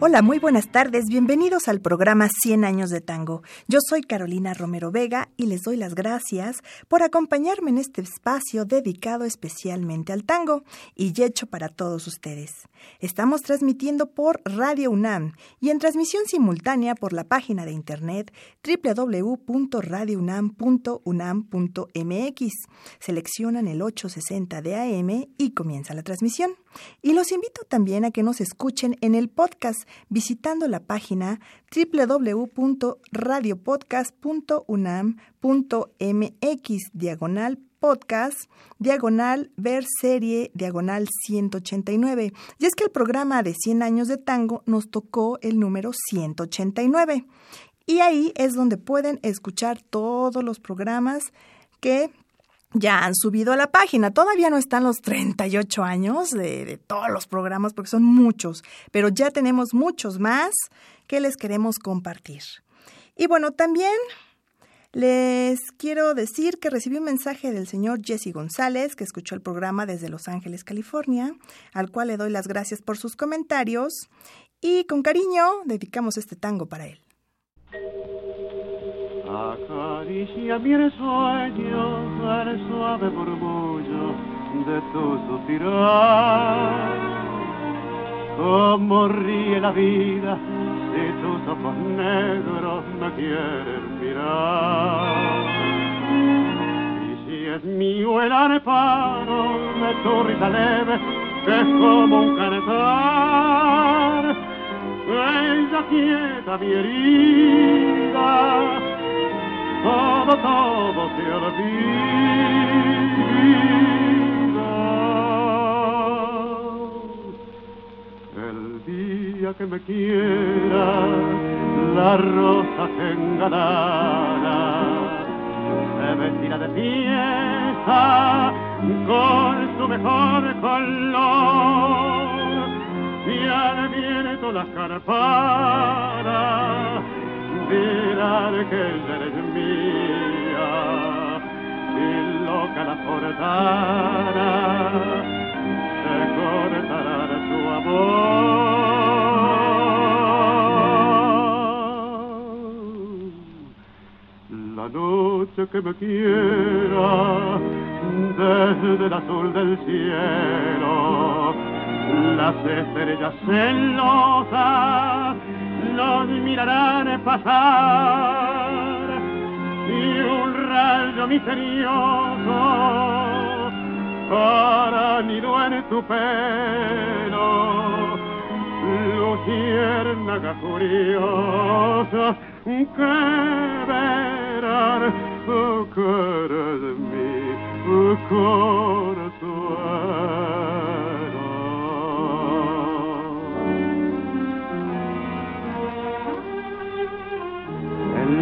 Hola, muy buenas tardes. Bienvenidos al programa 100 años de tango. Yo soy Carolina Romero Vega y les doy las gracias por acompañarme en este espacio dedicado especialmente al tango y hecho para todos ustedes. Estamos transmitiendo por Radio UNAM y en transmisión simultánea por la página de internet www.radiounam.unam.mx. Seleccionan el 860 de AM y comienza la transmisión. Y los invito también a que nos escuchen en el podcast visitando la página www.radiopodcast.unam.mx diagonal podcast, diagonal ver serie, diagonal 189. Y es que el programa de 100 años de tango nos tocó el número 189. Y ahí es donde pueden escuchar todos los programas que ya han subido a la página. Todavía no están los 38 años de, de, todos los programas porque son muchos, pero ya tenemos muchos más que les queremos compartir. Y bueno, también les quiero decir que recibí un mensaje del señor Jesse González, que escuchó el programa desde Los Ángeles, California, al cual le doy las gracias por sus comentarios y con cariño dedicamos este tango para él. Acaricia mi sueño el suave murmullo de tu suspirar. Como ríe la vida si tus ojos negros me quieren mirar. Y si es mío el arpano de tu risa leve, que es como un cantar. Ella quieta mi herida todo, todo se olvida. El día que me quiera, la rosa que engalara se vestirá de fiesta con su mejor color y al viento las carparas dirán que ella eres mía y loca la portana se cortará de su amor. La noche que me quiera desde el azul del cielo las estrellas celosas los mirarán pasar. Y un rayo misterioso para nido en tu pelo. Luciérnaga curiosa que verán que eres mi consuelo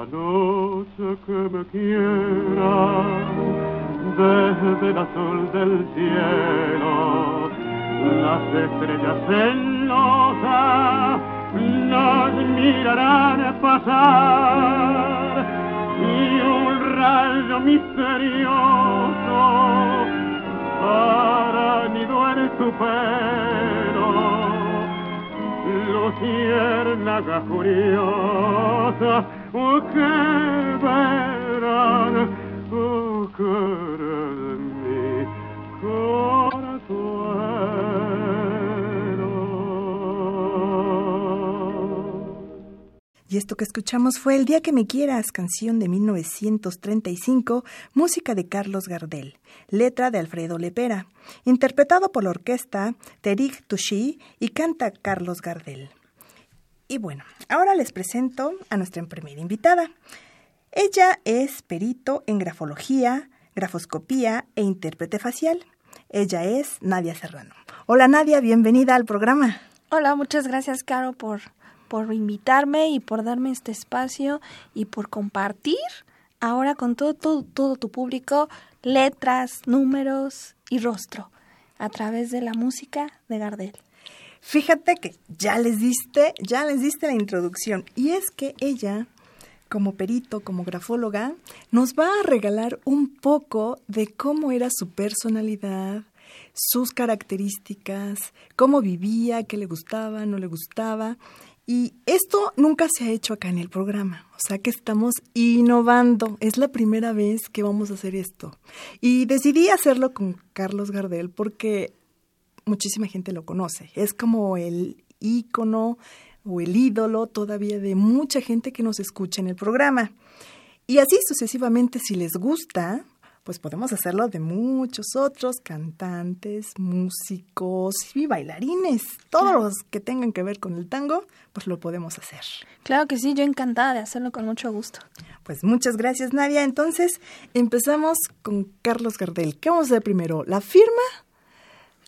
La noche que me quiera desde el azul del cielo, las estrellas celosas nos mirarán pasar y un rayo misterioso para nido en tu pelo. Luciérnaga curiosa Y esto que escuchamos fue El día que me quieras, canción de 1935, música de Carlos Gardel, letra de Alfredo Lepera, interpretado por la orquesta Terik Tushi y canta Carlos Gardel. Y bueno, ahora les presento a nuestra primera invitada. Ella es perito en grafología, grafoscopía e intérprete facial. Ella es Nadia Serrano. Hola Nadia, bienvenida al programa. Hola, muchas gracias, Caro, por, por invitarme y por darme este espacio y por compartir ahora con todo, todo, todo tu público letras, números y rostro a través de la música de Gardel. Fíjate que ya les diste, ya les diste la introducción. Y es que ella, como perito, como grafóloga, nos va a regalar un poco de cómo era su personalidad, sus características, cómo vivía, qué le gustaba, no le gustaba. Y esto nunca se ha hecho acá en el programa, o sea que estamos innovando. Es la primera vez que vamos a hacer esto. Y decidí hacerlo con Carlos Gardel porque muchísima gente lo conoce. Es como el ícono o el ídolo todavía de mucha gente que nos escucha en el programa. Y así sucesivamente, si les gusta, pues podemos hacerlo de muchos otros cantantes, músicos y bailarines. Todos los que tengan que ver con el tango, pues lo podemos hacer. Claro que sí, yo encantada de hacerlo con mucho gusto. Pues muchas gracias, Nadia. Entonces, empezamos con Carlos Gardel. ¿Qué vamos a hacer primero? ¿La firma?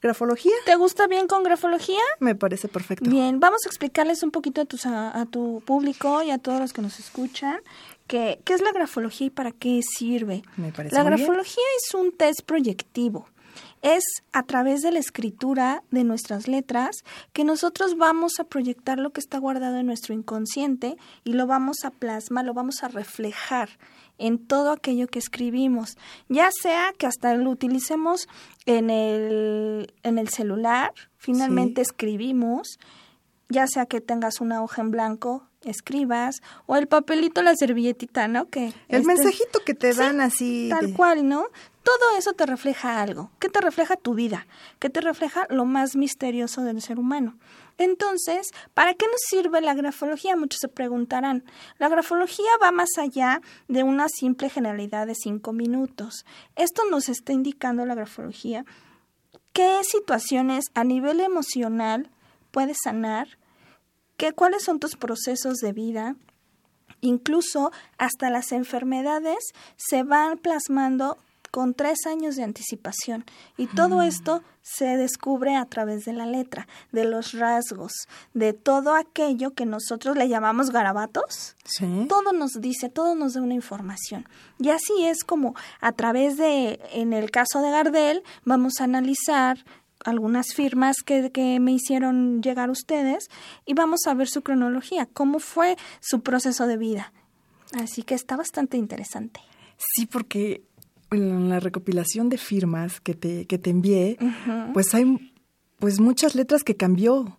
¿Grafología? ¿Te gusta bien con grafología? Me parece perfecto. Bien, vamos a explicarles un poquito a, tus, a, a tu público y a todos los que nos escuchan que, qué es la grafología y para qué sirve. Me parece La muy bien. grafología es un test proyectivo. Es a través de la escritura de nuestras letras que nosotros vamos a proyectar lo que está guardado en nuestro inconsciente y lo vamos a plasmar, lo vamos a reflejar en todo aquello que escribimos, ya sea que hasta lo utilicemos en el, en el celular, finalmente escribimos, ya sea que tengas una hoja en blanco, escribas, o el papelito, la servilletita, ¿no? Que El este- mensajito que te Sí, dan así. Tal de- cual, ¿no? Todo eso te refleja algo. ¿Qué te refleja tu vida? ¿Qué te refleja lo más misterioso del ser humano? Entonces, ¿para qué nos sirve la grafología? Muchos se preguntarán. La grafología va más allá de una simple generalidad de cinco minutos. Esto nos está indicando la grafología qué situaciones a nivel emocional puedes sanar, qué, cuáles son tus procesos de vida, incluso hasta las enfermedades se van plasmando con tres años de anticipación. Y todo esto se descubre a través de la letra, de los rasgos, de todo aquello que nosotros le llamamos garabatos. Sí. Todo nos dice, todo nos da una información. Y así es como a través de, en el caso de Gardel, vamos a analizar algunas firmas que, que me hicieron llegar ustedes y vamos a ver su cronología, cómo fue su proceso de vida. Así que está bastante interesante. Sí, porque en la recopilación de firmas que te, que te envié, pues hay pues muchas letras que cambió.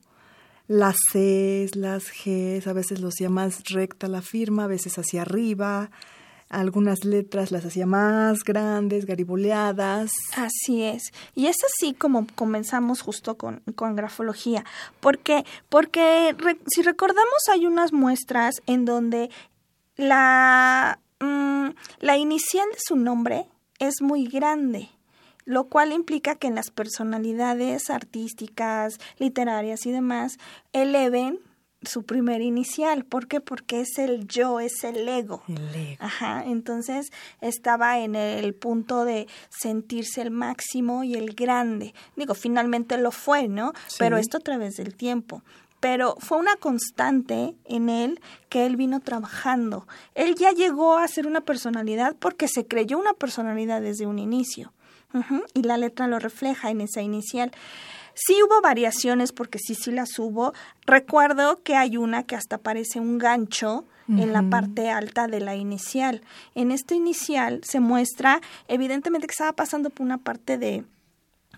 Las Cs, las Gs, a veces los hacía más recta la firma, a veces hacia arriba, algunas letras las hacía más grandes, gariboleadas. Así es. Y es así como comenzamos justo con, con grafología. Porque, porque re- si recordamos hay unas muestras en donde la, mm, la inicial de su nombre es muy grande, lo cual implica que en las personalidades artísticas, literarias y demás eleven su primer inicial. ¿Por qué? Porque es el yo, es el ego. El ego. Ajá, entonces estaba en el punto de sentirse el máximo y el grande. Digo, finalmente lo fue, ¿no? Sí. Pero esto a través del tiempo. Pero fue una constante en él que él vino trabajando. Él ya llegó a ser una personalidad porque se creyó una personalidad desde un inicio. Y la letra lo refleja en esa inicial. Sí hubo variaciones porque sí, sí las hubo. Recuerdo que hay una que hasta parece un gancho en la parte alta de la inicial. En este inicial se muestra evidentemente que estaba pasando por una parte de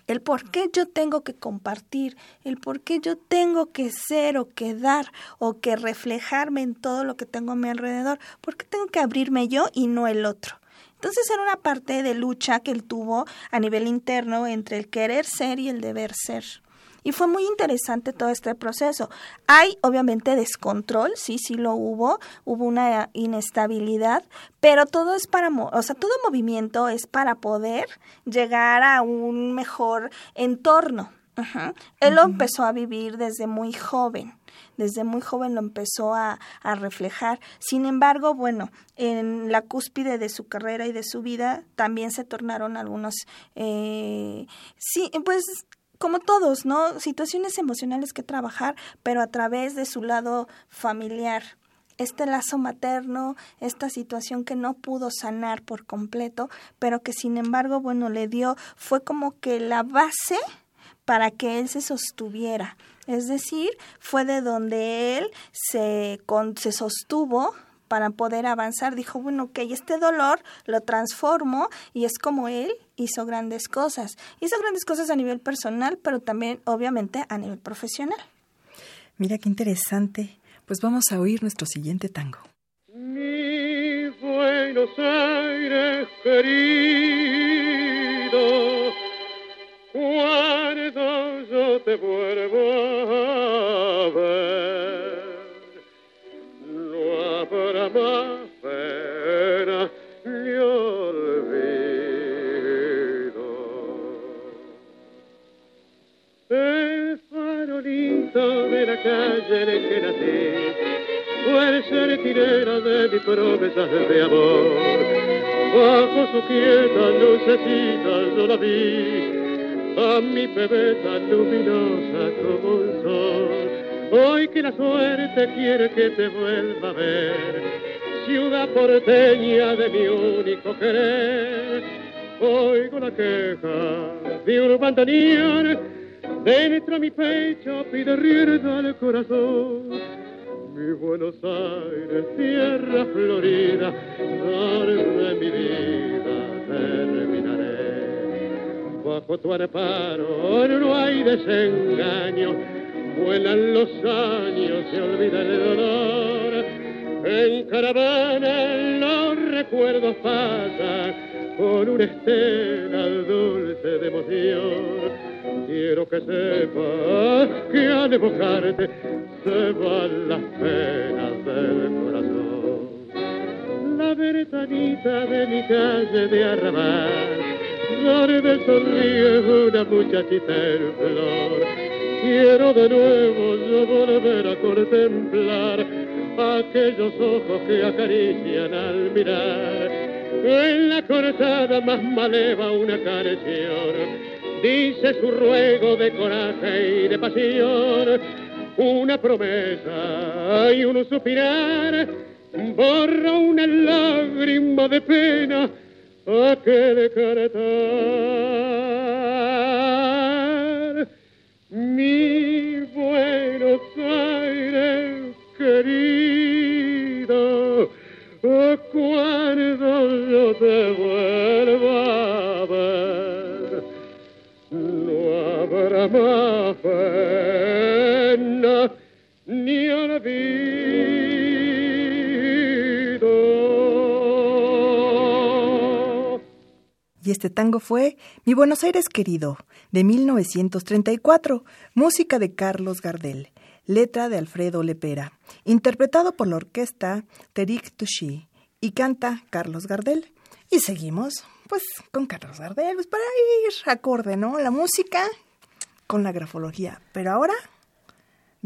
el por qué yo tengo que compartir, el por qué yo tengo que ser o que dar o que reflejarme en todo lo que tengo a mi alrededor, por qué tengo que abrirme yo y no el otro. Entonces era una parte de lucha que él tuvo a nivel interno entre el querer ser y el deber ser. Y fue muy interesante todo este proceso. Hay obviamente descontrol, sí, sí lo hubo, hubo una inestabilidad, pero todo es para, o sea, todo movimiento es para poder llegar a un mejor entorno. Él lo empezó a vivir desde muy joven desde muy joven lo empezó a, a, reflejar. Sin embargo, bueno, en la cúspide de su carrera y de su vida también se tornaron algunos, eh, sí, pues como todos, ¿no? Situaciones emocionales que trabajar, pero a través de su lado familiar. Este lazo materno, esta situación que no pudo sanar por completo, pero que sin embargo, bueno, le dio, fue como que la base para que él se sostuviera. Es decir, fue de donde él se, con, se sostuvo para poder avanzar. Dijo, bueno, ok, este dolor lo transformo y es como él hizo grandes cosas. Hizo grandes cosas a nivel personal, pero también obviamente a nivel profesional. Mira qué interesante. Pues vamos a oír nuestro siguiente tango. Mi Buenos Aires querido, cuando yo te vuelvo sentinela de mis promesas de amor. Bajo su quieta lucecita yo la vi, a mi bebé tan luminosa como un sol. Hoy que la suerte quiere que te vuelva a ver, ciudad porteña de mi único querer. Oigo la queja de un bandoneón, dentro mi pecho pide rienda al corazón. Mi Buenos Aires, tierra florida, de mi vida terminaré. Bajo tu amparo no hay desengaño, vuelan los años, se olvida el dolor. En caravana los recuerdos pasan con una estela dulce de emoción. Quiero que sepas que al evocarte se van las La ventanita de mi calle de arrabal, donde sonríe una muchachita en flor. Quiero de nuevo yo volver a contemplar aquellos ojos que acarician al mirar. En la cortada más maleva una canción dice su ruego de coraje y de pasión, una promesa y un suspirar, borra una lágrima de pena aquel caretar. Mi Buenos Aires querido, cuando yo te vuelva a ver, no habrá más pena Y este tango fue Mi Buenos Aires querido, de 1934, música de Carlos Gardel, letra de Alfredo Lepera, interpretado por la orquesta Terik Tushi, y canta Carlos Gardel. Y seguimos, pues, con Carlos Gardel, pues para ir acorde, ¿no? La música con la grafología. Pero ahora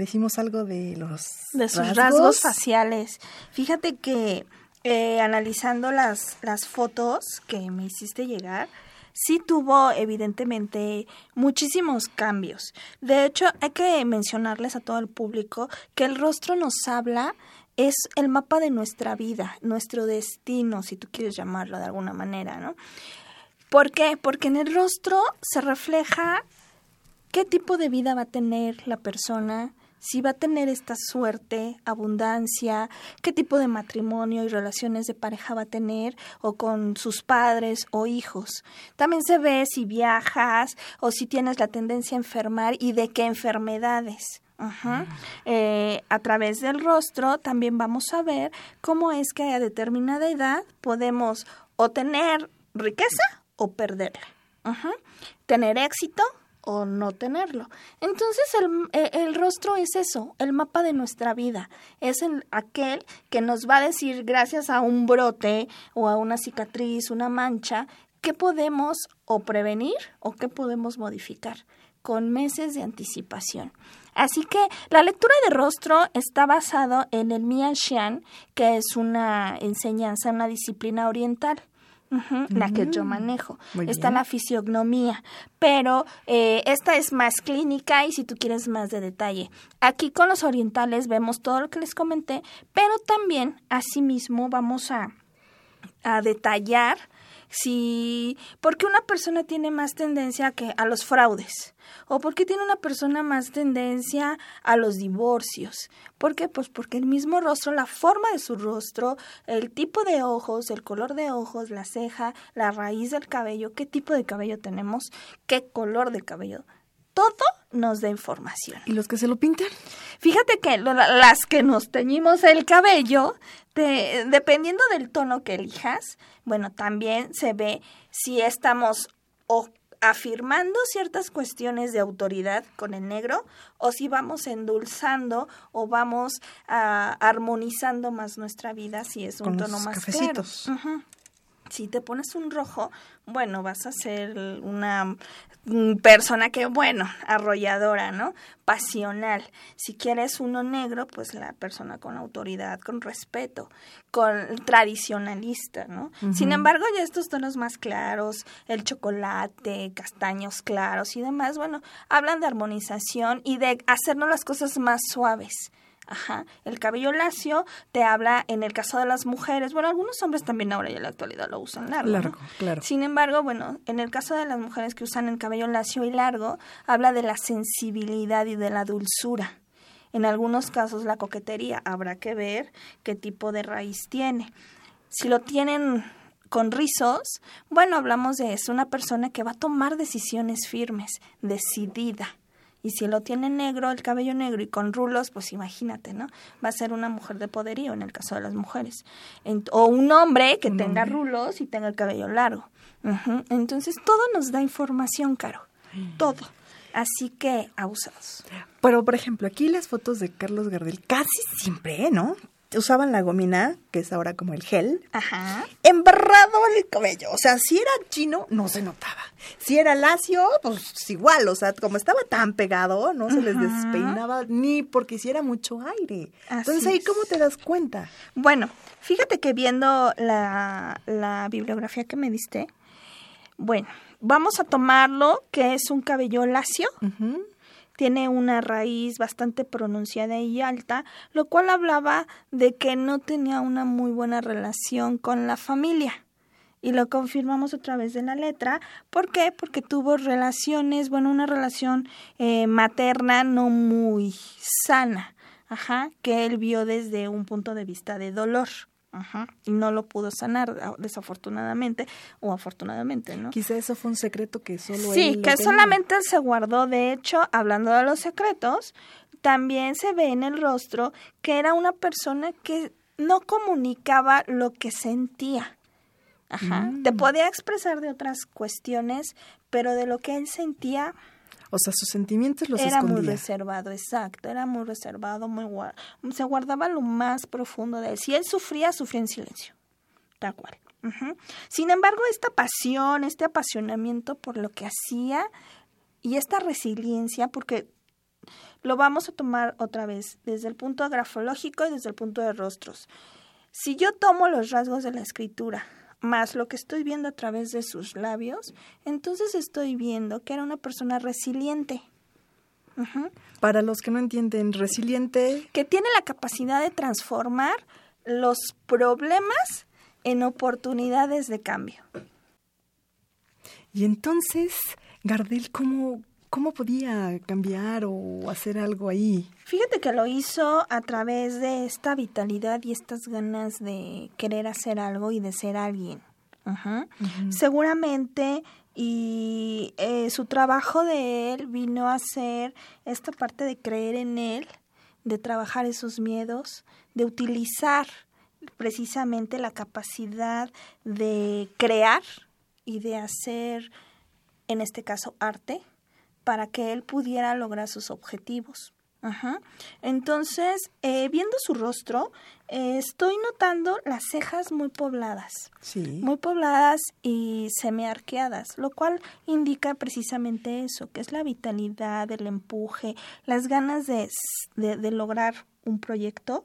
decimos algo de los de sus rasgos, faciales. Fíjate que eh, analizando las, las fotos que me hiciste llegar, sí tuvo evidentemente muchísimos cambios. De hecho, hay que mencionarles a todo el público que el rostro nos habla es el mapa de nuestra vida, nuestro destino, si tú quieres llamarlo de alguna manera, ¿no? ¿Por qué? Porque en el rostro se refleja qué tipo de vida va a tener la persona, si va a tener esta suerte, abundancia, qué tipo de matrimonio y relaciones de pareja va a tener, o con sus padres o hijos. También se ve si viajas o si tienes la tendencia a enfermar y de qué enfermedades. Eh, a través del rostro también vamos a ver cómo es que a determinada edad podemos o tener riqueza o perderla. Tener éxito o no tenerlo. Entonces el, e, el, rostro es eso, el mapa de nuestra vida. Es el, aquel que nos va a decir, gracias a un brote o a una cicatriz, una mancha, qué podemos o prevenir o qué podemos modificar con meses de anticipación. Así que la lectura de rostro está basado en el Mian Xian, que es una enseñanza, una disciplina oriental la que yo mm, manejo. Está la fisiognomía, pero eh, esta es más clínica y si tú quieres más de detalle. Aquí con los orientales vemos todo lo que les comenté, pero también asimismo vamos a, a detallar si porque una persona tiene más tendencia que a los fraudes o porque tiene una persona más tendencia a los divorcios. ¿Por qué? Pues porque el mismo rostro, la forma de su rostro, el tipo de ojos, el color de ojos, la ceja, la raíz del cabello, qué tipo de cabello tenemos, qué color de cabello todo nos da información. ¿Y los que se lo pintan? Fíjate que las que nos teñimos el cabello, dependiendo del tono que elijas, bueno, también se ve si estamos o afirmando ciertas cuestiones de autoridad con el negro o si vamos endulzando o vamos ah, armonizando más nuestra vida si es un tono más claro. Si te pones un rojo, bueno, vas a ser una persona que, bueno, arrolladora, ¿no? Pasional. Si quieres uno negro, pues la persona con autoridad, con respeto, con tradicionalista, ¿no? Sin embargo, ya estos tonos más claros, el chocolate, castaños claros y demás, bueno, hablan de armonización y de hacernos las cosas más suaves. Ajá. El cabello lacio te habla, en el caso de las mujeres, bueno, algunos hombres también ahora ya en la actualidad lo usan largo. Largo, claro. Sin embargo, bueno, en el caso de las mujeres que usan el cabello lacio y largo, habla de la sensibilidad y de la dulzura. En algunos casos la coquetería, habrá que ver qué tipo de raíz tiene. Si lo tienen con rizos, bueno, hablamos de eso, una persona que va a tomar decisiones firmes, decidida y si lo tiene negro, el cabello negro y con rulos, pues imagínate, ¿no? Va a ser una mujer de poderío en el caso de las mujeres. o un hombre que tenga rulos y tenga el cabello largo. Entonces, todo nos da información, Caro. Todo. Así que abusados. Pero, por ejemplo, aquí las fotos de Carlos Gardel casi siempre, ¿no? Usaban la gomina, que es ahora como el gel, Ajá. embarrado el cabello. O sea, si era chino, no se notaba. Si era lacio, pues igual. O sea, como estaba tan pegado, no se les despeinaba ni porque hiciera mucho aire. Entonces, ahí, ¿cómo te das cuenta? Bueno, fíjate que viendo la, la bibliografía que me diste, bueno, vamos a tomarlo que es un cabello lacio tiene una raíz bastante pronunciada y alta, lo cual hablaba de que no tenía una muy buena relación con la familia. Y lo confirmamos a través de la letra. ¿Por qué? Porque tuvo relaciones, bueno, una relación eh, materna no muy sana, ajá, que él vio desde un punto de vista de dolor. Ajá, y no lo pudo sanar, desafortunadamente, o afortunadamente, ¿no? Quizá eso fue un secreto que solo sí, él que solamente se guardó. De hecho, hablando de los secretos, también se ve en el rostro que era una persona que no comunicaba lo que sentía. Ajá. Te mm. podía expresar de otras cuestiones, pero de lo que él sentía, o sea, sus sentimientos los era muy reservado, exacto, era muy reservado, muy se guardaba lo más profundo de él. Si él sufría, sufría en silencio, tal cual. Sin embargo, esta pasión, este apasionamiento por lo que hacía y esta resiliencia, porque lo vamos a tomar otra vez desde el punto grafológico y desde el punto de rostros. Si yo tomo los rasgos de la escritura, más lo que estoy viendo a través de sus labios, entonces estoy viendo que era una persona resiliente. Para los que no entienden, resiliente. Que tiene la capacidad de transformar los problemas en oportunidades de cambio. Y entonces, Gardel, ¿cómo, ¿Cómo podía cambiar o hacer algo ahí? Fíjate que lo hizo a través de esta vitalidad y estas ganas de querer hacer algo y de ser alguien. Ajá. Seguramente y eh, su trabajo de él vino a ser esta parte de creer en él, de trabajar esos miedos, de utilizar precisamente la capacidad de crear y de hacer, en este caso, arte, para que él pudiera lograr sus objetivos. Ajá. Entonces, eh, viendo su rostro, eh, estoy notando las cejas muy pobladas. Sí. Muy pobladas y semiarqueadas, lo cual indica precisamente eso, que es la vitalidad, el empuje, las ganas de, de, de lograr un proyecto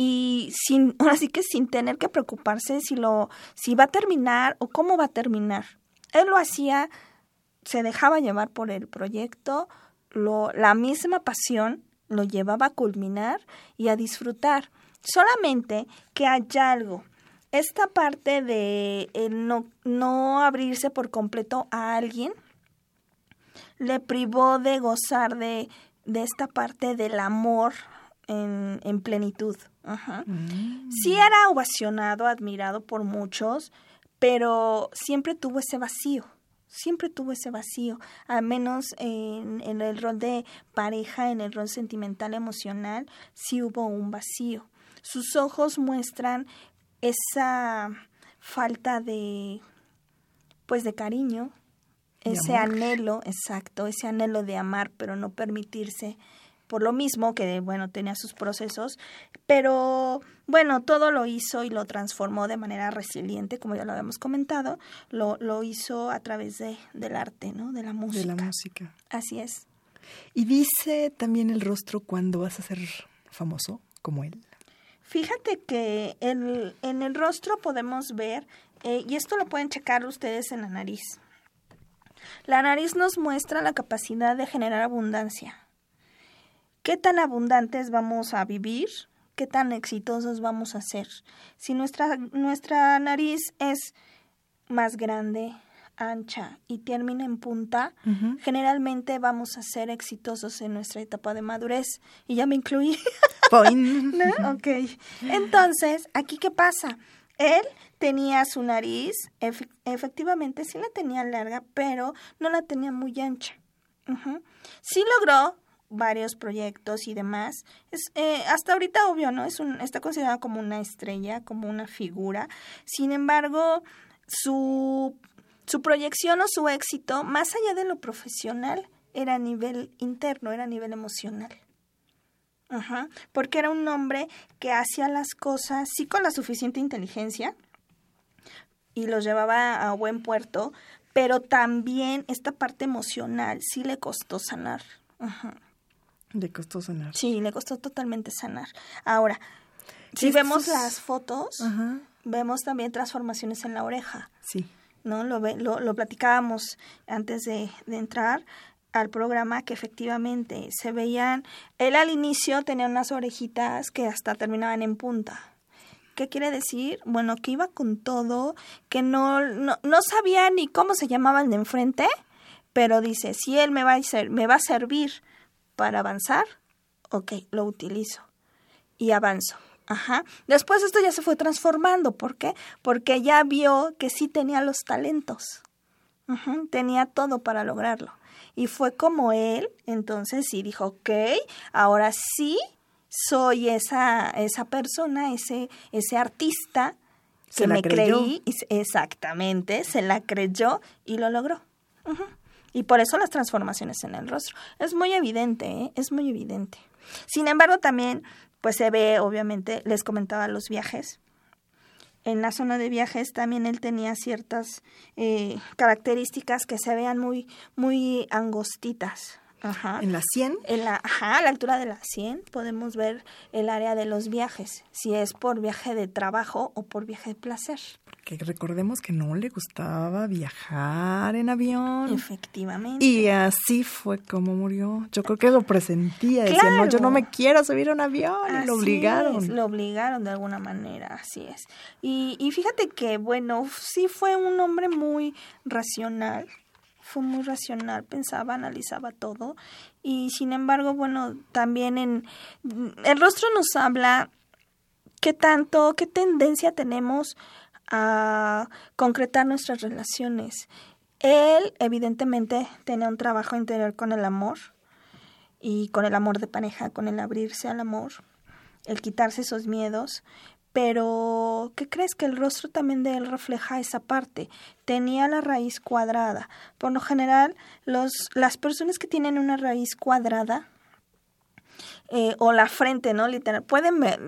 y sin, ahora sí que sin tener que preocuparse si lo, si va a terminar o cómo va a terminar. Él lo hacía, se dejaba llevar por el proyecto, lo, la misma pasión lo llevaba a culminar y a disfrutar. Solamente que hay algo. Esta parte de el no, no abrirse por completo a alguien le privó de gozar de, de esta parte del amor en, en plenitud. Ajá. Mm. Sí era ovacionado, admirado por muchos, pero siempre tuvo ese vacío siempre tuvo ese vacío, al menos en, en, el rol de pareja, en el rol sentimental, emocional, sí hubo un vacío. Sus ojos muestran esa falta de, pues, de cariño, De ese amor. anhelo, exacto, ese anhelo de amar, pero no permitirse por lo mismo que, bueno, tenía sus procesos, pero bueno, todo lo hizo y lo transformó de manera resiliente, como ya lo habíamos comentado, lo, lo hizo a través de, del arte, ¿no? De la música. De la música. Así es. Y dice también el rostro cuando vas a ser famoso como él. Fíjate que el, en el rostro podemos ver, eh, y esto lo pueden checar ustedes en la nariz. La nariz nos muestra la capacidad de generar abundancia. ¿Qué tan abundantes vamos a vivir? ¿Qué tan exitosos vamos a ser? Si nuestra, nuestra nariz es más grande, ancha y termina en punta, generalmente vamos a ser exitosos en nuestra etapa de madurez. Y ya me incluí. Ok. Entonces, ¿aquí qué pasa? Él tenía su nariz, efe- efectivamente sí la tenía larga, pero no la tenía muy ancha. Sí logró varios proyectos y demás. Es, eh, hasta ahorita, obvio, ¿no? Es un, está considerado como una estrella, como una figura. Sin embargo, su, su proyección o su éxito, más allá de lo profesional, era a nivel interno, era a nivel emocional. Ajá, porque era un hombre que hacía las cosas sí con la suficiente inteligencia y los llevaba a buen puerto, pero también esta parte emocional sí le costó sanar. Ajá. Le costó sonar. Sí, le costó totalmente sanar. Ahora, si Estos- vemos las fotos, Ajá. vemos también transformaciones en la oreja. Sí. ¿no? Lo, lo, lo platicábamos antes de, de entrar al programa que efectivamente se veían, él al inicio tenía unas orejitas que hasta terminaban en punta. ¿Qué quiere decir? Bueno, que iba con todo, que no, no, no sabía ni cómo se llamaba el de enfrente, pero dice, si él me va a, ser, me va a servir para avanzar, ok, lo utilizo y avanzo. Ajá. Después esto ya se fue transformando. ¿Por qué? Porque ya vio que sí tenía los talentos. Tenía todo para lograrlo. Y fue como él, entonces sí dijo, ok, ahora sí soy esa, esa persona, ese, ese artista que me creyó. creí, exactamente, se la creyó y lo logró. Y por eso las transformaciones en el rostro. Es muy evidente, ¿eh? es muy evidente. Sin embargo, también, pues se ve, obviamente, les comentaba los viajes. En la zona de viajes también él tenía ciertas eh, características que se vean muy, muy angostitas. Ajá. En la 100. En la, ajá, a la altura de la 100 podemos ver el área de los viajes, si es por viaje de trabajo o por viaje de placer. Que recordemos que no le gustaba viajar en avión. Efectivamente. Y así fue como murió. Yo creo que lo presentía. Decía, no, yo Claro. no me quiero subir a un avión. y Así lo obligaron. es, lo obligaron de alguna manera, así es. Y, y fíjate que, bueno, sí fue un hombre muy racional, fue muy racional, pensaba, analizaba todo y sin embargo, bueno, también en el rostro nos habla qué tanto, qué tendencia tenemos a concretar nuestras relaciones. Él evidentemente tenía un trabajo interior con el amor y con el amor de pareja, con el abrirse al amor, el quitarse esos miedos, pero ¿qué crees que el rostro también de él refleja esa parte? Tenía la raíz cuadrada. Por lo general, los, las personas que tienen una raíz cuadrada eh, o la frente, ¿no? Literal, pueden ver,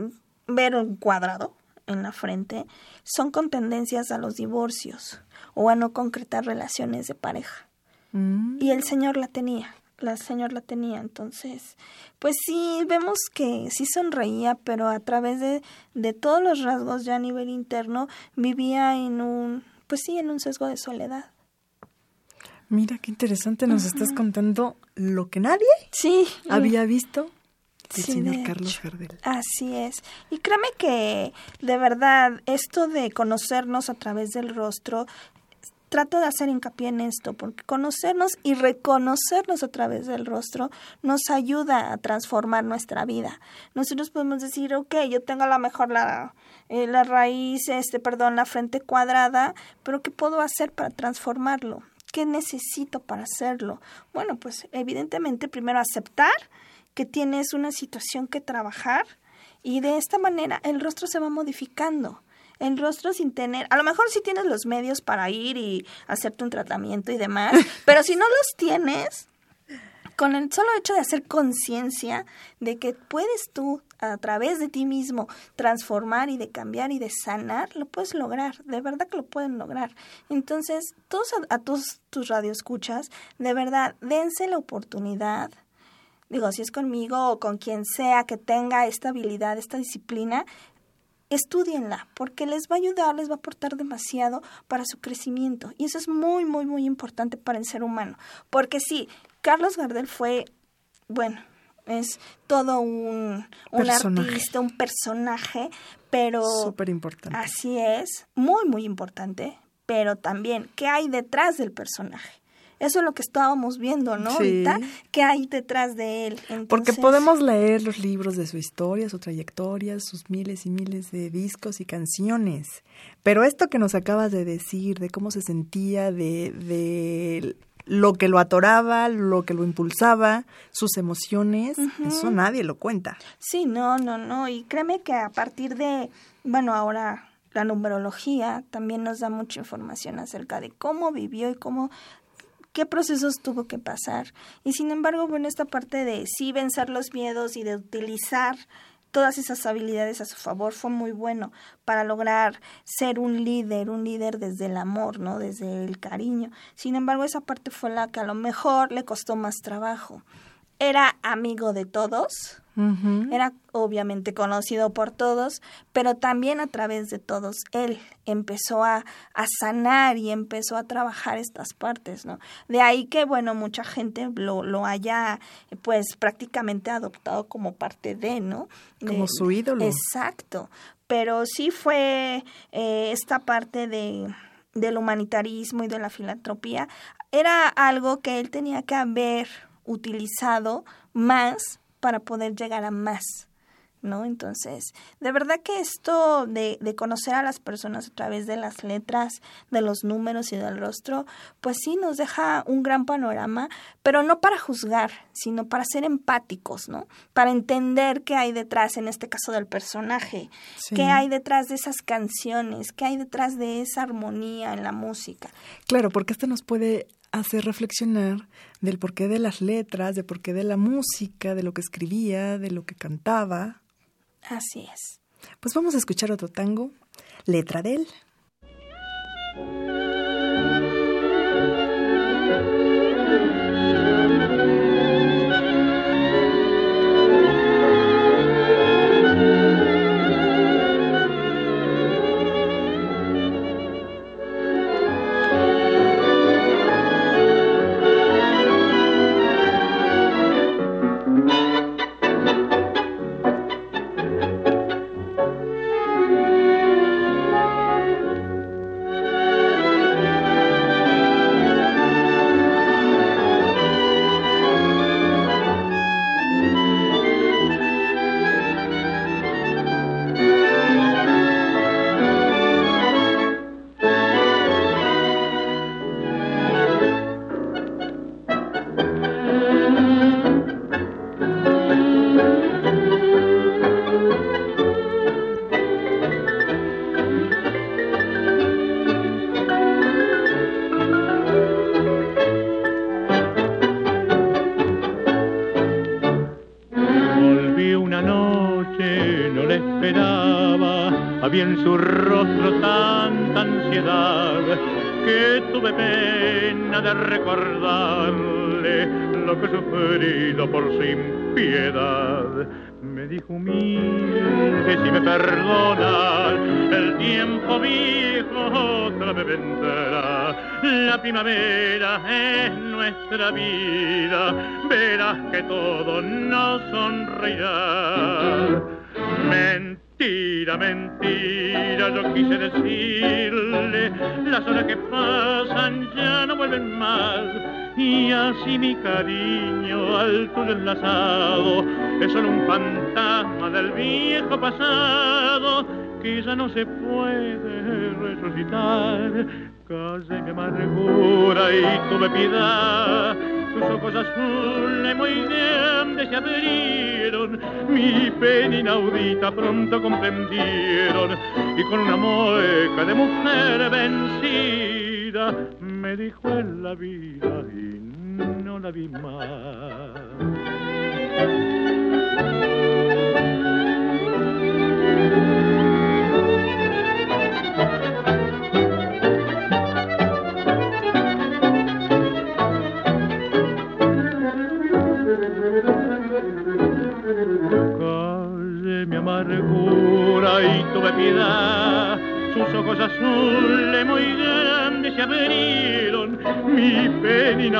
ver un cuadrado en la frente, son con tendencias a los divorcios o a no concretar relaciones de pareja. Mm. Y el Señor la tenía, la Señor la tenía. Entonces, pues sí, vemos que sí sonreía, pero a través de, de todos los rasgos ya a nivel interno vivía en un, pues sí, en un sesgo de soledad. Mira qué interesante, nos estás contando lo que nadie Sí, había visto del Sí, señor de Carlos. Gardel. Así es. Y créeme que de verdad esto de conocernos a través del rostro, trato de hacer hincapié en esto, porque conocernos y reconocernos a través del rostro nos ayuda a transformar nuestra vida. Nosotros podemos decir, ok, yo tengo a lo mejor la, eh, la raíz, este, perdón, la frente cuadrada, pero ¿qué puedo hacer para transformarlo? ¿Qué necesito para hacerlo? Bueno, pues evidentemente primero aceptar que tienes una situación que trabajar y de esta manera el rostro se va modificando. El rostro sin tener, a lo mejor sí tienes los medios para ir y hacerte un tratamiento y demás, pero si no los tienes, con el solo hecho de hacer conciencia de que puedes tú a través de ti mismo transformar y de cambiar y de sanar, lo puedes lograr, de verdad que lo pueden lograr. Entonces, todos a, a todos tus radioescuchas, de verdad, dense la oportunidad digo, si es conmigo o con quien sea que tenga esta habilidad, esta disciplina, estudienla, porque les va a ayudar, les va a aportar demasiado para su crecimiento. Y eso es muy, muy, muy importante para el ser humano. Porque sí, Carlos Gardel fue, bueno, es todo un, un Personaje. artista, un personaje, pero Súper importante. así es, muy, muy importante, pero también, ¿qué hay detrás del personaje? Eso es lo que estábamos viendo, ¿no? Sí. Ahorita, ¿qué hay detrás de él? Porque podemos leer los libros de su historia, su trayectoria, sus miles y miles de discos y canciones. Pero esto que nos acabas de decir, de cómo se sentía, de, de lo que lo atoraba, lo que lo impulsaba, sus emociones, eso nadie lo cuenta. Sí, no, no, no. Y créeme que a partir de, bueno, ahora la numerología también nos da mucha información acerca de cómo vivió y cómo qué procesos tuvo que pasar. Y sin embargo, bueno, esta parte de sí vencer los miedos y de utilizar todas esas habilidades a su favor fue muy bueno para lograr ser un líder, un líder desde el amor, ¿no? Desde el cariño. Sin embargo, esa parte fue la que a lo mejor le costó más trabajo. Era amigo de todos, era obviamente conocido por todos, pero también a través de todos él empezó a, a sanar y empezó a trabajar estas partes, ¿no? De ahí que, bueno, mucha gente lo, lo haya pues prácticamente adoptado como parte de, ¿no? Como De- su ídolo. Exacto, pero sí fue eh, esta parte de del humanitarismo y de la filantropía era algo que él tenía que haber utilizado más para poder llegar a más, ¿no? Entonces, de verdad que esto de, de conocer a las personas a través de las letras, de los números y del rostro, pues sí nos deja un gran panorama, pero no para juzgar, sino para ser empáticos, ¿no? Para entender qué hay detrás, en este caso del personaje, Sí. qué hay detrás de esas canciones, qué hay detrás de esa armonía en la música. Claro, porque esto nos puede hacer reflexionar del porqué de las letras, del porqué de la música, de lo que escribía, de lo que cantaba. Así es. Pues vamos a escuchar otro tango, letra de él. Nuestra vida, verás que todo nos sonreirá. Mentira, mentira, yo quise decirle, las horas que pasan ya no vuelven más. Y así mi cariño al tuyo enlazado es solo un fantasma del viejo pasado que ya no se puede resucitar. Calle mi amargura y tuve piedad tus ojos azules muy grandes se abrieron, mi pena inaudita pronto comprendieron, y con una mueca de mujer vencida me dijo en la vida y no la vi más.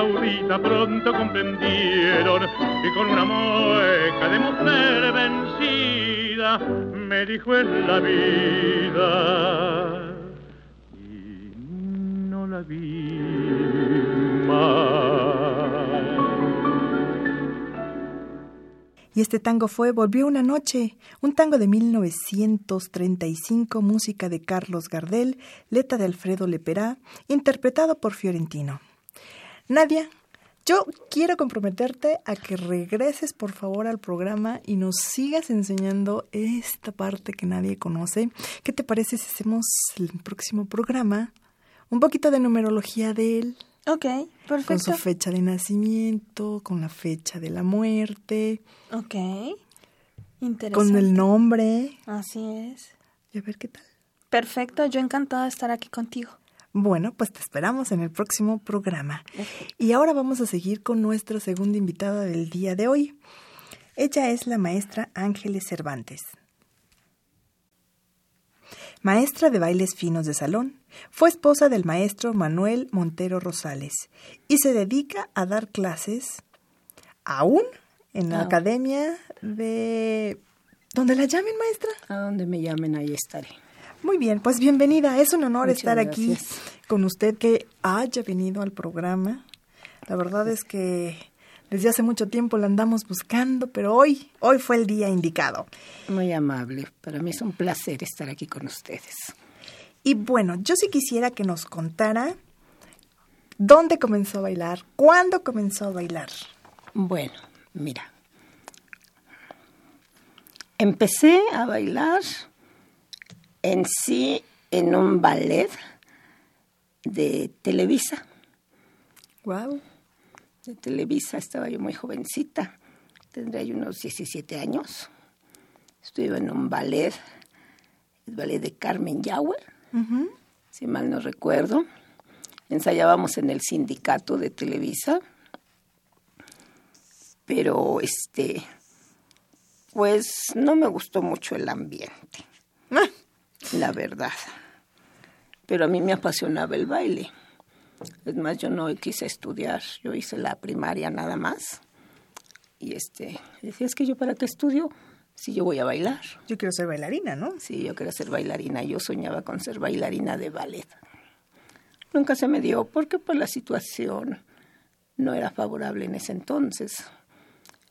Inaudita pronto comprendieron, y con una mueca de mujer vencida me dijo en la vida, y no la vi. Y este tango fue Volvió una noche, un tango de 1935, música de Carlos Gardel, letra de Alfredo Leperá, interpretado por Fiorentino. Nadia, yo quiero comprometerte a que regreses por favor al programa y nos sigas enseñando esta parte que nadie conoce. ¿Qué te parece si hacemos el próximo programa un poquito de numerología de él? Ok, Con su perfecto. fecha de nacimiento, con la fecha de la muerte, Ok. Interesante. con el nombre. Así es. Y a ver qué tal. Perfecto, yo encantada de estar aquí contigo. Bueno, pues te esperamos en el próximo programa. Y ahora vamos a seguir con nuestra segunda invitada del día de hoy. Ella es la maestra Ángeles Cervantes. Maestra de bailes finos de salón, fue esposa del maestro Manuel Montero Rosales y se dedica a dar clases aún en la Ah. academia de... ¿Dónde la llamen, maestra? A donde me llamen, ahí estaré. Muy bien, pues bienvenida. Es un honor Muchas estar aquí con usted que haya venido al programa. La verdad es que desde hace mucho tiempo la andamos buscando, pero hoy, hoy fue el día indicado. Muy amable. Para mí es un placer estar aquí con ustedes. Y bueno, yo sí quisiera que nos contara dónde comenzó a bailar, cuándo comenzó a bailar. Bueno, mira. Empecé a bailar en sí en un ballet de Televisa. Wow. De Televisa estaba yo muy jovencita. Tendría yo unos 17 años. Estuve en un ballet, el ballet de Carmen Yauer. si mal no recuerdo. Ensayábamos en el sindicato de Televisa, pero este, pues no me gustó mucho el ambiente, la verdad. Pero a mí me apasionaba el baile. Es más, yo no quise estudiar, yo hice la primaria nada más. Y este, decía, es que yo para qué estudio si yo voy a bailar. Yo quiero ser bailarina, ¿no? Sí, yo quería ser bailarina, yo soñaba con ser bailarina de ballet. Nunca se me dio porque pues la situación no era favorable en ese entonces.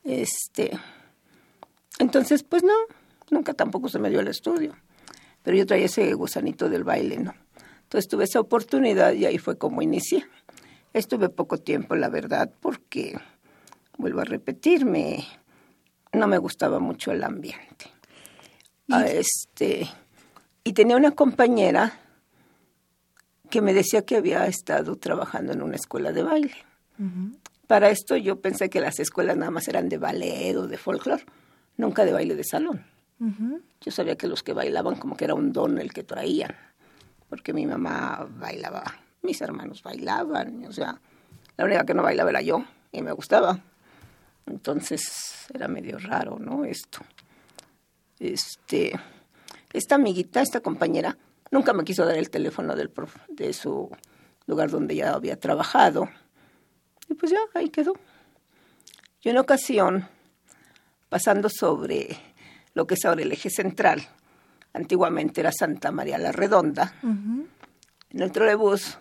Este, entonces pues no, nunca tampoco se me dio el estudio. Pero yo traía ese gusanito del baile, ¿no? Entonces tuve esa oportunidad y ahí fue como inicié. Estuve poco tiempo, la verdad, porque vuelvo a repetirme, no me gustaba mucho el ambiente. Ah, este, y tenía una compañera que me decía que había estado trabajando en una escuela de baile. Para esto yo pensé que las escuelas nada más eran de ballet o de folclore, nunca de baile de salón. Yo sabía que los que bailaban como que era un don el que traían, porque mi mamá bailaba, mis hermanos bailaban, o sea, la única que no bailaba era yo y me gustaba. Entonces era medio raro, ¿no? Esto. Este, esta amiguita, esta compañera, nunca me quiso dar el teléfono del prof, de su lugar donde ya había trabajado. Y pues ya, ahí quedó. Y en ocasión, pasando sobre lo que es ahora el eje central, antiguamente era Santa María la Redonda, en el trolebús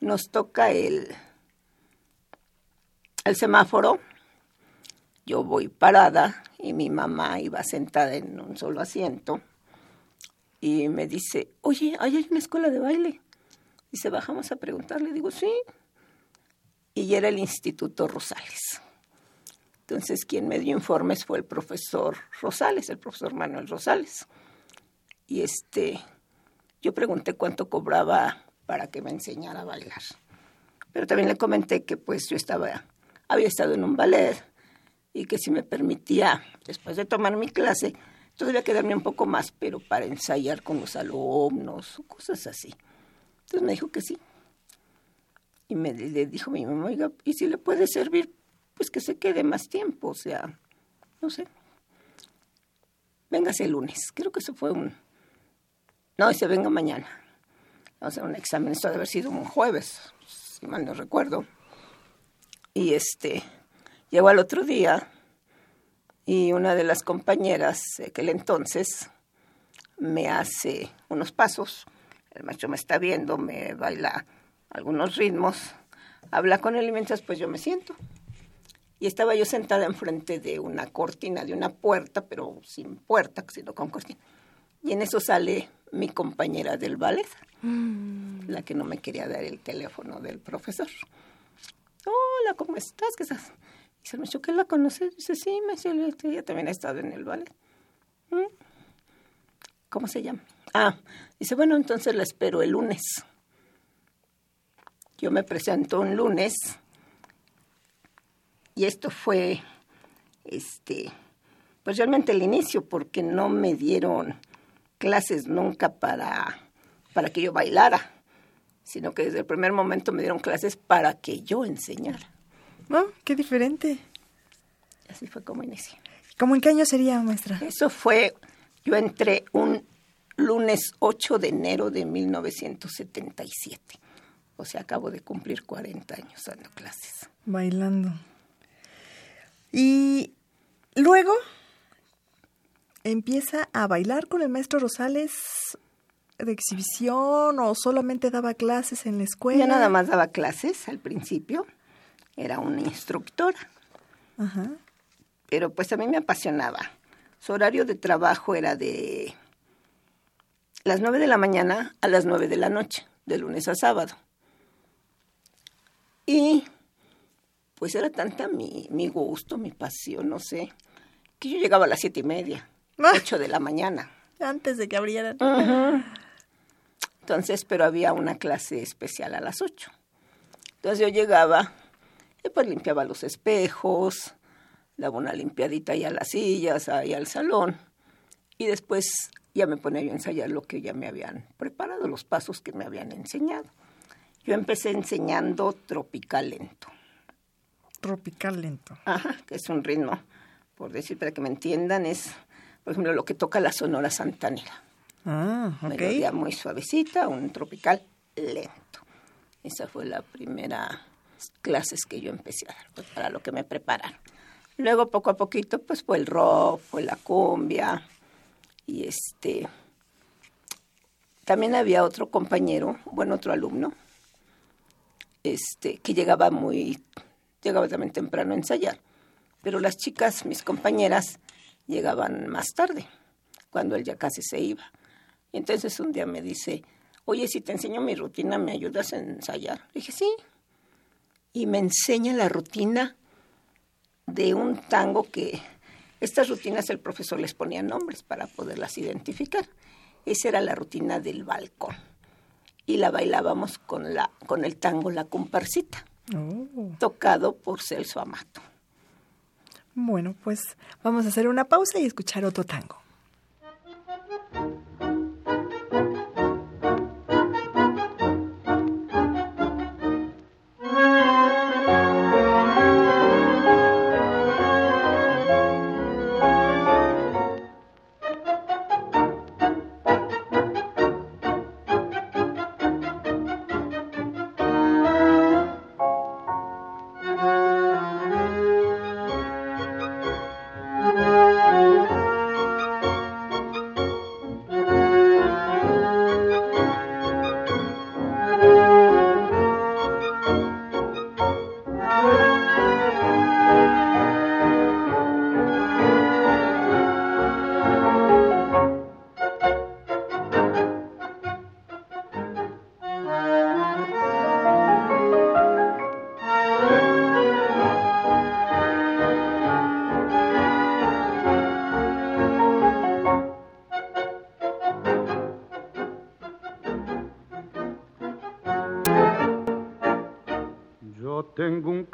nos toca el, el semáforo, yo voy parada y mi mamá iba sentada en un solo asiento y me dice, oye, ¿ahí hay una escuela de baile? Dice, bajamos a preguntarle, digo, sí. Y era el Instituto Rosales. Entonces, quien me dio informes fue el profesor Rosales, el profesor Manuel Rosales. Y este, yo pregunté cuánto cobraba para que me enseñara a bailar. Pero también le comenté que pues yo estaba, había estado en un ballet y que si me permitía, después de tomar mi clase, todavía quedarme un poco más, pero para ensayar con los alumnos, cosas así. Entonces me dijo que sí. Y me le dijo mi mamá, oiga, ¿y si le puede servir? Pues que se quede más tiempo, o sea, no sé. Véngase el lunes. Creo que eso fue un... No, se venga mañana. Vamos a hacer un examen. Esto debe haber sido un jueves, si mal no recuerdo. Y este, llegó al otro día y una de las compañeras, aquel entonces, me hace unos pasos. El maestro me está viendo, me baila algunos ritmos, habla con él y mientras pues yo me siento. Y estaba yo sentada enfrente de una cortina, de una puerta, pero sin puerta, sino con cortina. Y en eso sale mi compañera del ballet, mm. la que no me quería dar el teléfono del profesor. Hola, ¿cómo estás? ¿Qué estás? Y se me dicho, ¿que la conoces? Dice, sí, me dice, ella también ha estado en el ballet. Mm. ¿Cómo se llama? Ah, dice, bueno, entonces la espero el lunes. Yo me presento un lunes y esto fue, este, pues realmente el inicio, porque no me dieron clases nunca para, para que yo bailara, sino que desde el primer momento me dieron clases para que yo enseñara. ¿No? Qué diferente. Así fue como inicié. ¿Cómo en qué año sería, maestra? Eso fue, yo entré un lunes 8 de enero de 1977. O sea, acabo de cumplir 40 años dando clases. Bailando. Y luego empieza a bailar con el maestro Rosales de exhibición o solamente daba clases en la escuela. Yo nada más daba clases al principio, era una instructora. Ajá. Pero pues a mí me apasionaba. Su horario de trabajo era de las nueve de la mañana a las nueve de la noche, de lunes a sábado. Y pues era tanta mi, mi gusto, mi pasión, no sé, que yo llegaba a las siete y media, ah. ocho de la mañana. Antes de que abrieran. Entonces, pero había una clase especial a las ocho. Entonces yo llegaba y pues limpiaba los espejos, daba una limpiadita ahí a las sillas, ahí al salón, y después ya me ponía yo a ensayar lo que ya me habían preparado, los pasos que me habían enseñado. Yo empecé enseñando tropical lento tropical lento. Ajá, que es un ritmo, por decir, para que me entiendan, es, por ejemplo, lo que toca la sonora santanera. Ah, ok. Melodía muy suavecita, un tropical lento. Esa fue la primera clases que yo empecé a dar, pues, para lo que me prepararon. Luego, poco a poquito, pues fue el rock, fue la cumbia, y este... También había otro compañero, bueno, otro alumno, este, que llegaba muy llegaba también temprano a ensayar. Pero las chicas, mis compañeras, llegaban más tarde, cuando él ya casi se iba. Entonces un día me dice, oye, si te enseño mi rutina, ¿me ayudas a ensayar? Le dije, sí. Y me enseña la rutina de un tango que estas rutinas el profesor les ponía nombres para poderlas identificar. Esa era la rutina del balcón. Y la bailábamos con, la, con el tango La Comparsita. Oh. Tocado por Celso Amato. Bueno, pues vamos a hacer una pausa y escuchar otro tango.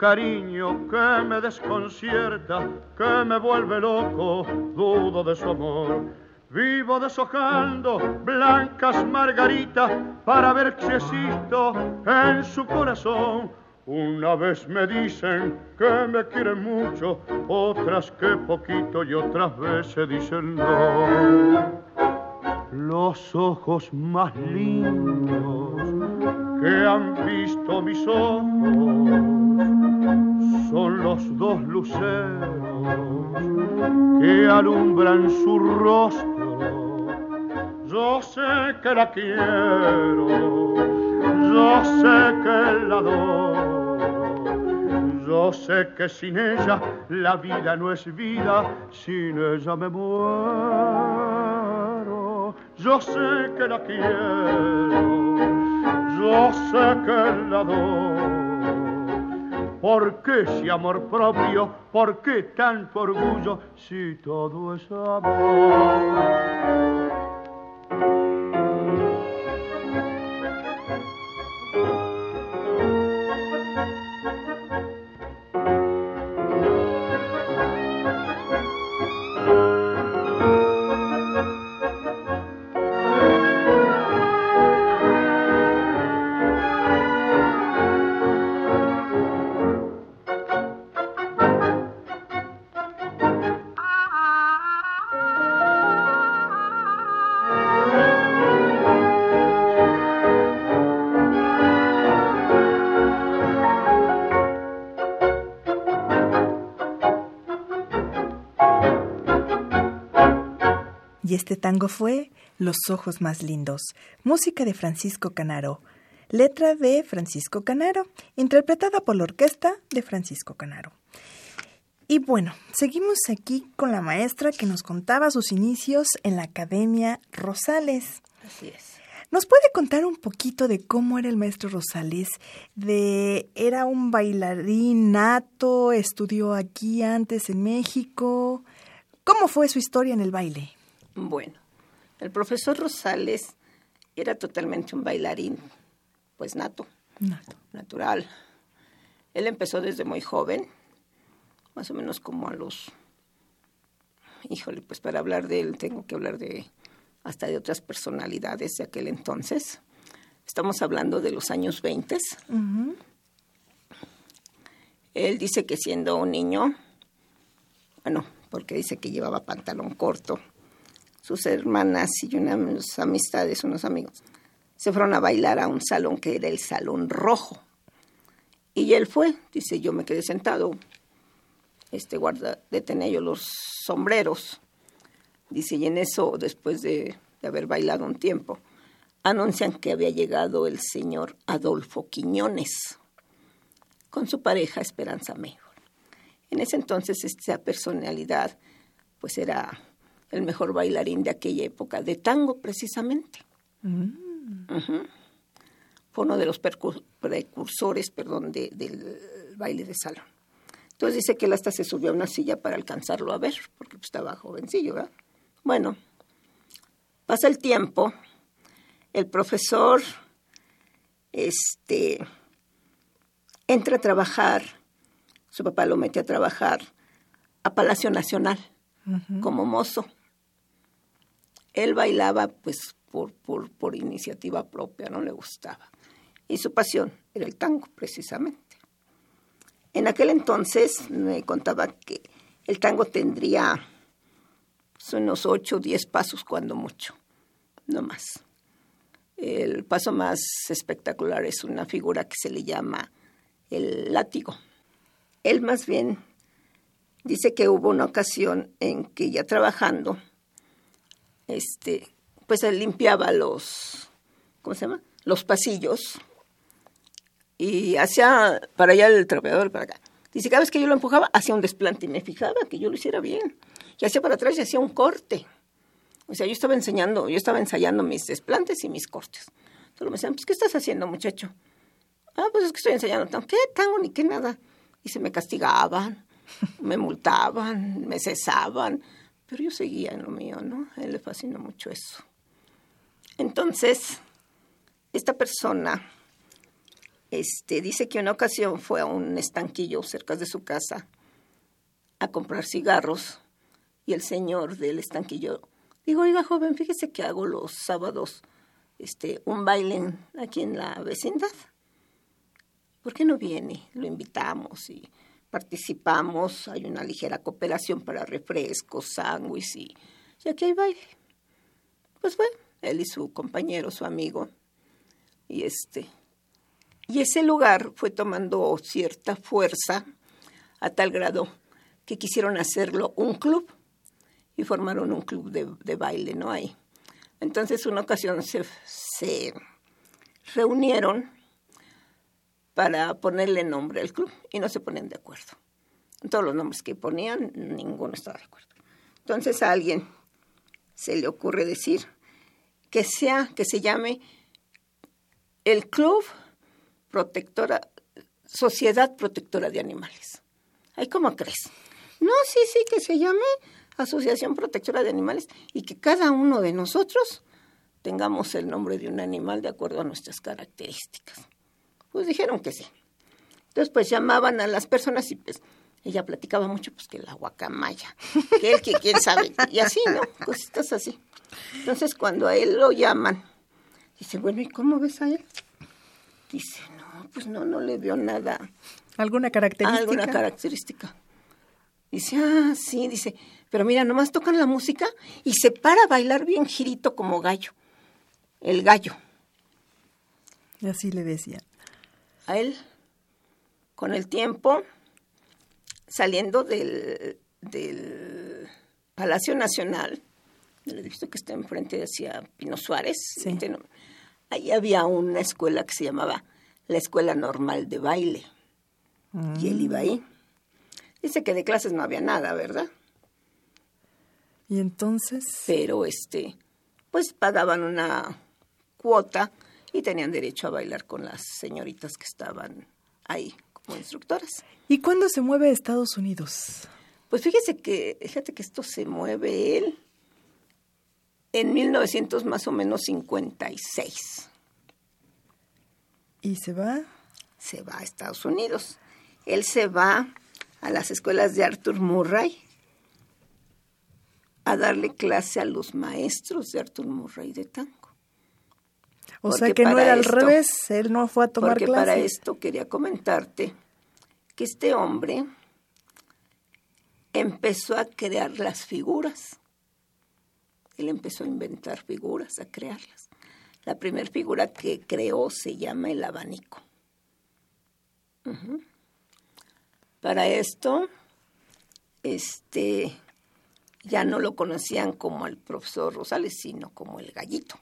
Cariño que me desconcierta, que me vuelve loco, dudo de su amor. Vivo deshojando blancas margaritas para ver si existo en su corazón. Una vez me dicen que me quieren mucho, otras que poquito y otras veces dicen no. Los ojos más lindos que han visto mis ojos son los dos luceros que alumbran su rostro. Yo sé que la quiero, yo sé que la adoro, yo sé que sin ella la vida no es vida, sin ella me muero. Yo sé que la quiero yo sé que la adoro. ¿Por qué ese amor propio? ¿Por qué tanto orgullo si todo es amor? Y este tango fue Los ojos más lindos, música de Francisco Canaro, letra de Francisco Canaro, interpretada por la orquesta de Francisco Canaro. Y bueno, seguimos aquí con la maestra que nos contaba sus inicios en la Academia Rosales. Así es. ¿Nos puede contar un poquito de cómo era el maestro Rosales? De era un bailarín nato, estudió aquí antes en México. ¿Cómo fue su historia en el baile? Bueno, el profesor Rosales era totalmente un bailarín, pues nato, Nato. natural. Él empezó desde muy joven, más o menos como a los... Híjole, pues para hablar de él tengo que hablar de hasta de otras personalidades de aquel entonces. Estamos hablando de los años 20. Él dice que siendo un niño, bueno, porque dice que llevaba pantalón corto, sus hermanas y unas amistades, unos amigos, se fueron a bailar a un salón que era el Salón Rojo. Y él fue, dice, yo me quedé sentado, este guarda, de tener yo los sombreros. Dice, y en eso, después de, de haber bailado un tiempo, anuncian que había llegado el señor Adolfo Quiñones con su pareja Esperanza Mejor. En ese entonces esta personalidad pues era el mejor bailarín de aquella época, de tango precisamente. Ujú. Fue uno de los precursores perdón, de- del baile de salón. Entonces dice que él hasta se subió a una silla para alcanzarlo a ver, porque pues, estaba jovencillo, ¿verdad? Bueno, pasa el tiempo, el profesor este, entra a trabajar, su papá lo mete a trabajar a Palacio Nacional como mozo. Él bailaba pues por, por, por iniciativa propia, no le gustaba. Y su pasión era el tango, precisamente. En aquel entonces me contaba que el tango tendría unos ocho o diez pasos cuando mucho, no más. El paso más espectacular es una figura que se le llama el látigo. Él más bien dice que hubo una ocasión en que ya trabajando, este, pues limpiaba los, ¿cómo se llama? Los pasillos y hacía para allá el trapeador para acá. Dice, cada vez que yo lo empujaba, hacía un desplante y me fijaba que yo lo hiciera bien. Y hacía para atrás y hacía un corte. O sea, yo estaba enseñando, yo estaba ensayando mis desplantes y mis cortes. Solo me decían, pues, ¿qué estás haciendo, muchacho? Ah, pues es que estoy ensayando. tango. ¿Qué tango ni qué nada? Y se me castigaban, me multaban, me cesaban. Pero yo seguía en lo mío, ¿no? A él le fascinó mucho eso. Entonces, esta persona este, dice que una ocasión fue a un estanquillo cerca de su casa a comprar cigarros y el señor del estanquillo digo, oiga joven, fíjese que hago los sábados este, un baile aquí en la vecindad. ¿Por qué no viene? Lo invitamos y participamos. Hay una ligera cooperación para refrescos, sándwiches y, y aquí hay baile. Pues fue él y su compañero, su amigo. Y este, y ese lugar fue tomando cierta fuerza a tal grado que quisieron hacerlo un club y formaron un club de, de baile, ¿no? Ahí. Entonces, una ocasión se, se reunieron para ponerle nombre al club y no se ponían de acuerdo. Todos los nombres que ponían, ninguno estaba de acuerdo. Entonces a alguien se le ocurre decir que sea, que se llame el Club Protectora, Sociedad Protectora de Animales. ¿Ay, cómo crees? No, sí, sí, que se llame Asociación Protectora de Animales y que cada uno de nosotros tengamos el nombre de un animal de acuerdo a nuestras características. Pues dijeron que sí. Entonces, pues llamaban a las personas y pues ella platicaba mucho, pues que la guacamaya, que él, que quién sabe, y así, ¿no? Cositas así. Entonces, cuando a él lo llaman, dice, bueno, ¿y cómo ves a él? Dice, no, pues no, no le veo nada. ¿Alguna característica? Alguna característica. Dice, ah, sí, dice, pero mira, nomás tocan la música y se para a bailar bien girito como gallo. El gallo. Y así le decía. A él, con el tiempo, saliendo del, del Palacio Nacional, del edificio que está enfrente hacia Pino Suárez, Sí. ahí había una escuela que se llamaba la Escuela Normal de Baile. Y él iba ahí. Dice que de clases no había nada, ¿verdad? Y entonces, Pero este, pues pagaban una cuota y tenían derecho a bailar con las señoritas que estaban ahí como instructoras. ¿y cuándo se mueve a Estados Unidos? Pues fíjese que, fíjate que esto se mueve él en 1900 más o menos 56. ¿Y se va? Se va a Estados Unidos. Él se va a las escuelas de Arthur Murray a darle clase a los maestros de Arthur Murray de tango. O Porque sea que no era al revés, él no fue a tomar Porque para esto quería comentarte que este hombre empezó a crear las figuras. Él empezó a inventar figuras, a crearlas. La primera figura que creó se llama el abanico. Para esto, este, ya no lo conocían como el profesor Rosales, sino como el gallito.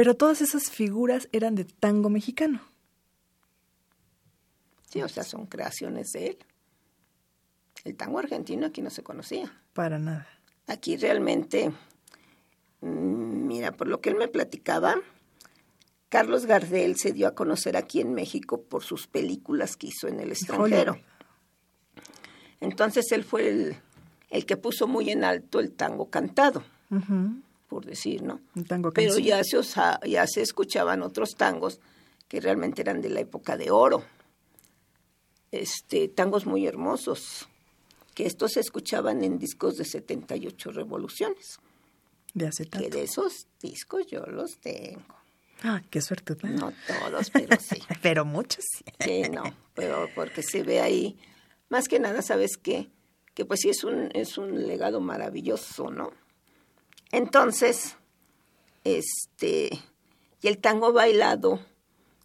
Pero todas esas figuras eran de tango mexicano. Sí, o sea, son creaciones de él. El tango argentino aquí no se conocía. Para nada. Aquí realmente, mm, mira, por lo que él me platicaba, Carlos Gardel se dio a conocer aquí en México por sus películas que hizo en el extranjero. Entonces él fue el, el que puso muy en alto el tango cantado. Por decir, ¿no? Un tango Pero ya se, ya se escuchaban otros tangos que realmente eran de la época de oro. Este, tangos muy hermosos, que estos se escuchaban en discos de 78 revoluciones. de acetato. Que de esos discos yo los tengo. Ah, qué suerte. No todos, pero sí. Pero muchos. sí. Sí, no, pero porque se ve ahí, más que nada, ¿sabes qué? Que pues sí es un, es un legado maravilloso, ¿no? Entonces, este, y el tango bailado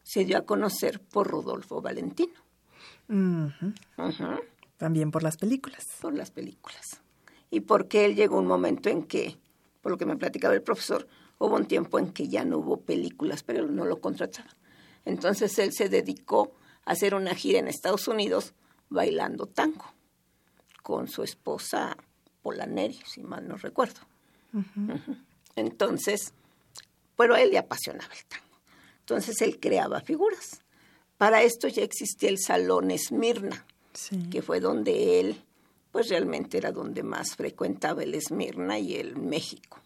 se dio a conocer por Rodolfo Valentino, También por las películas. por las películas. Y porque él llegó un momento en que, por lo que me platicaba el profesor, hubo un tiempo en que ya no hubo películas, pero no lo contrataban. Entonces él se dedicó a hacer una gira en Estados Unidos bailando tango con su esposa Polaneri, si mal no recuerdo. Entonces, pero a él le apasionaba el tango. Entonces él creaba figuras. Para esto ya existía el Salón Esmirna, Sí. que fue donde él, pues realmente era donde más frecuentaba el Esmirna y el México.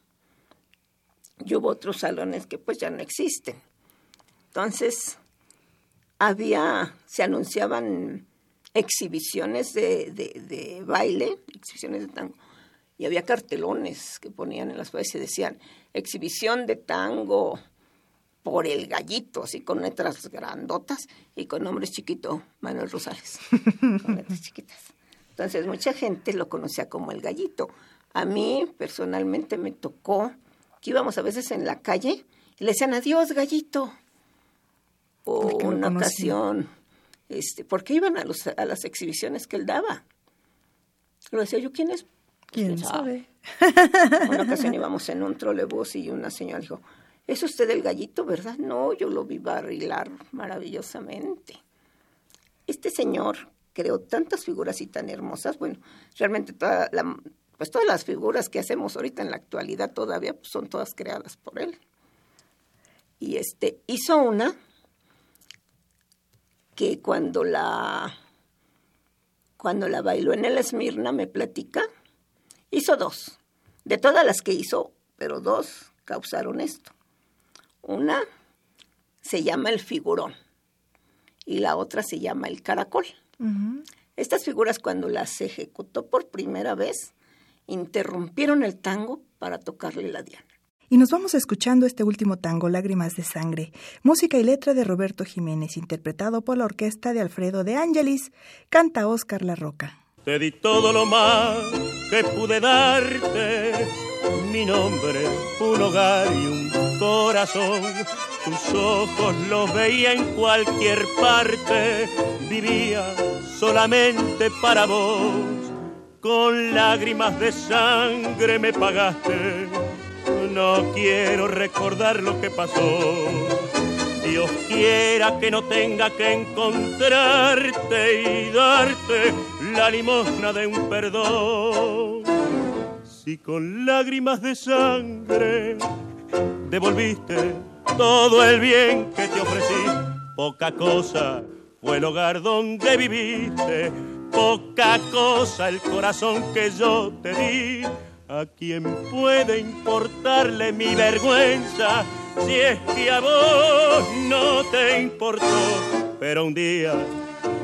Y hubo otros salones que pues ya no existen. Entonces, había, se anunciaban exhibiciones de, de, baile, exhibiciones de tango, y había cartelones que ponían en las paredes y decían, exhibición de tango por el gallito, así con letras grandotas y con nombres chiquito, Manuel Rosales, con letras chiquitas. Entonces mucha gente lo conocía como el gallito. A mí personalmente me tocó que íbamos a veces en la calle y le decían adiós gallito. O una ocasión, este, porque iban a, los, a las exhibiciones que él daba. Lo decía yo, ¿quién es? ¿Quién sabe? Una ocasión íbamos en un trolebús y una señora dijo, ¿es usted el gallito, verdad? No, yo lo vi barrilar maravillosamente. Este señor creó tantas figuras y tan hermosas, bueno, realmente toda la, pues todas las figuras que hacemos ahorita en la actualidad todavía pues, son todas creadas por él. Y este hizo una que cuando la cuando la bailó en el Esmirna me platica, hizo dos. De todas las que hizo, pero dos causaron esto. Una se llama el figurón y la otra se llama el caracol. Estas figuras cuando las ejecutó por primera vez, interrumpieron el tango para tocarle la diana. Y nos vamos escuchando este último tango, Lágrimas de Sangre, música y letra de Roberto Jiménez, interpretado por la orquesta de Alfredo de Ángelis, canta Oscar La Roca. Te di todo lo más que pude darte, mi nombre, un hogar y un corazón. Tus ojos los veía en cualquier parte, vivía solamente para vos. Con lágrimas de sangre me pagaste no quiero recordar lo que pasó. Dios quiera que no tenga que encontrarte y darte la limosna de un perdón. Si con lágrimas de sangre devolviste todo el bien que te ofrecí, poca cosa fue el hogar donde viviste, poca cosa el corazón que yo te di ¿A quién puede importarle mi vergüenza si es que a vos no te importó? Pero un día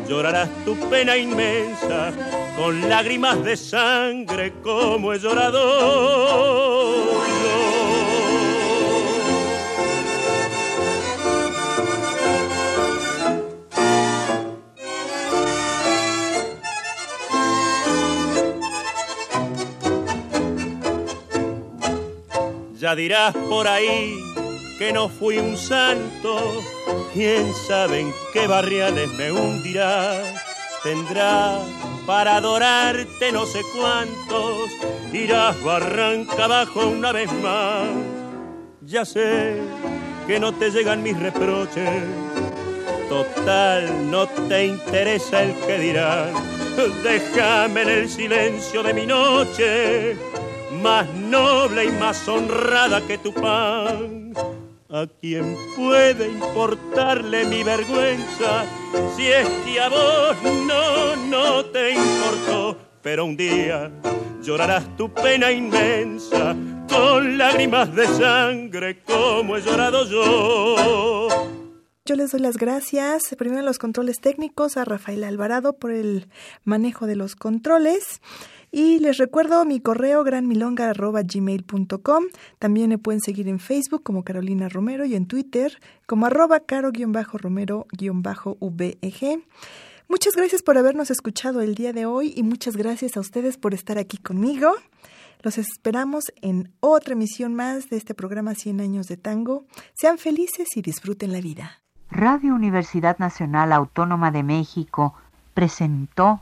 llorarás tu pena inmensa con lágrimas de sangre como he llorado Ya dirás por ahí que no fui un santo, quién sabe en qué barriales me hundirá. Tendrá para adorarte no sé cuántos, irás barranca abajo una vez más. Ya sé que no te llegan mis reproches, total no te interesa el que dirán. Déjame en el silencio de mi noche más noble y más honrada que tu pan. ¿A quién puede importarle mi vergüenza si es que a vos no, no te importó? Pero un día llorarás tu pena inmensa con lágrimas de sangre como he llorado yo. Yo les doy las gracias, primero en los controles técnicos, a Rafael Alvarado por el manejo de los controles. Y les recuerdo mi correo granmilonga.gmail.com. También me pueden seguir en Facebook como Carolina Romero y en Twitter como arroba caro-romero-veg. Muchas gracias por habernos escuchado el día de hoy y muchas gracias a ustedes por estar aquí conmigo. Los esperamos en otra emisión más de este programa 100 años de tango. Sean felices y disfruten la vida. Radio Universidad Nacional Autónoma de México presentó